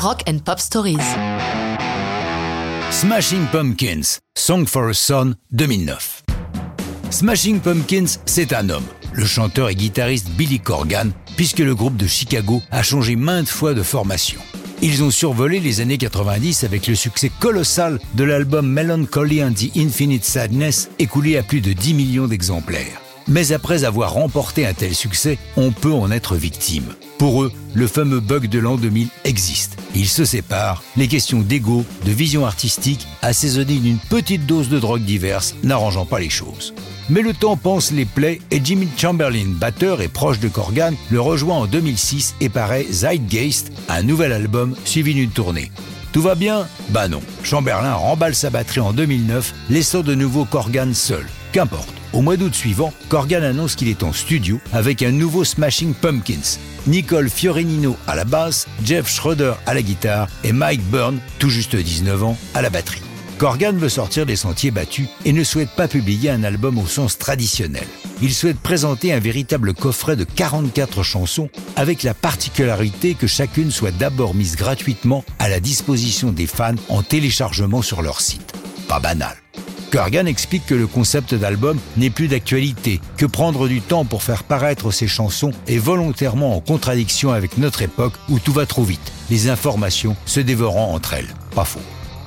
Rock and Pop Stories. Smashing Pumpkins, Song for a Son 2009. Smashing Pumpkins, c'est un homme, le chanteur et guitariste Billy Corgan, puisque le groupe de Chicago a changé maintes fois de formation. Ils ont survolé les années 90 avec le succès colossal de l'album Melancholy and the Infinite Sadness, écoulé à plus de 10 millions d'exemplaires. Mais après avoir remporté un tel succès, on peut en être victime. Pour eux, le fameux bug de l'an 2000 existe. Ils se séparent, les questions d'ego, de vision artistique, assaisonnées d'une petite dose de drogue diverses, n'arrangeant pas les choses. Mais le temps pense les plaies et Jimmy Chamberlain, batteur et proche de Corgan, le rejoint en 2006 et paraît Zeitgeist, un nouvel album suivi d'une tournée. Tout va bien? Bah non. Chamberlain remballe sa batterie en 2009, laissant de nouveau Corgan seul. Qu'importe. Au mois d'août suivant, Corgan annonce qu'il est en studio avec un nouveau Smashing Pumpkins. Nicole Fiorenino à la basse, Jeff Schroeder à la guitare et Mike Byrne, tout juste 19 ans, à la batterie. Corgan veut sortir des sentiers battus et ne souhaite pas publier un album au sens traditionnel. Il souhaite présenter un véritable coffret de 44 chansons avec la particularité que chacune soit d'abord mise gratuitement à la disposition des fans en téléchargement sur leur site. Pas banal. Corgan explique que le concept d'album n'est plus d'actualité, que prendre du temps pour faire paraître ses chansons est volontairement en contradiction avec notre époque où tout va trop vite, les informations se dévorant entre elles. Pas faux.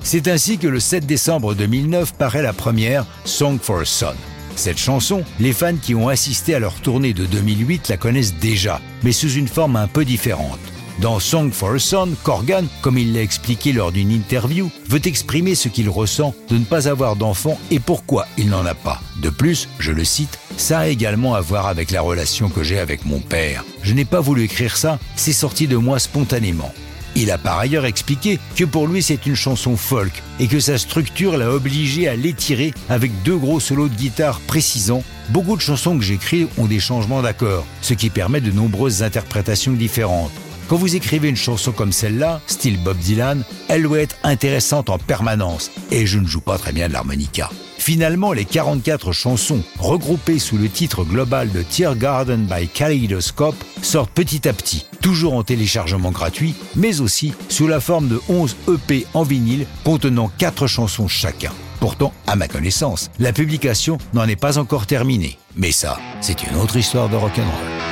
C'est ainsi que le 7 décembre 2009 paraît la première Song for a Son. Cette chanson, les fans qui ont assisté à leur tournée de 2008 la connaissent déjà, mais sous une forme un peu différente. Dans Song for a Son, Corgan, comme il l'a expliqué lors d'une interview, veut exprimer ce qu'il ressent de ne pas avoir d'enfant et pourquoi il n'en a pas. De plus, je le cite, ça a également à voir avec la relation que j'ai avec mon père. Je n'ai pas voulu écrire ça, c'est sorti de moi spontanément. Il a par ailleurs expliqué que pour lui c'est une chanson folk et que sa structure l'a obligé à l'étirer avec deux gros solos de guitare précisant Beaucoup de chansons que j'écris ont des changements d'accords, ce qui permet de nombreuses interprétations différentes. Quand vous écrivez une chanson comme celle-là, style Bob Dylan, elle doit être intéressante en permanence, et je ne joue pas très bien de l'harmonica. Finalement, les 44 chansons, regroupées sous le titre global de Tear Garden by Kaleidoscope, sortent petit à petit, toujours en téléchargement gratuit, mais aussi sous la forme de 11 EP en vinyle contenant 4 chansons chacun. Pourtant, à ma connaissance, la publication n'en est pas encore terminée. Mais ça, c'est une autre histoire de rock'n'roll.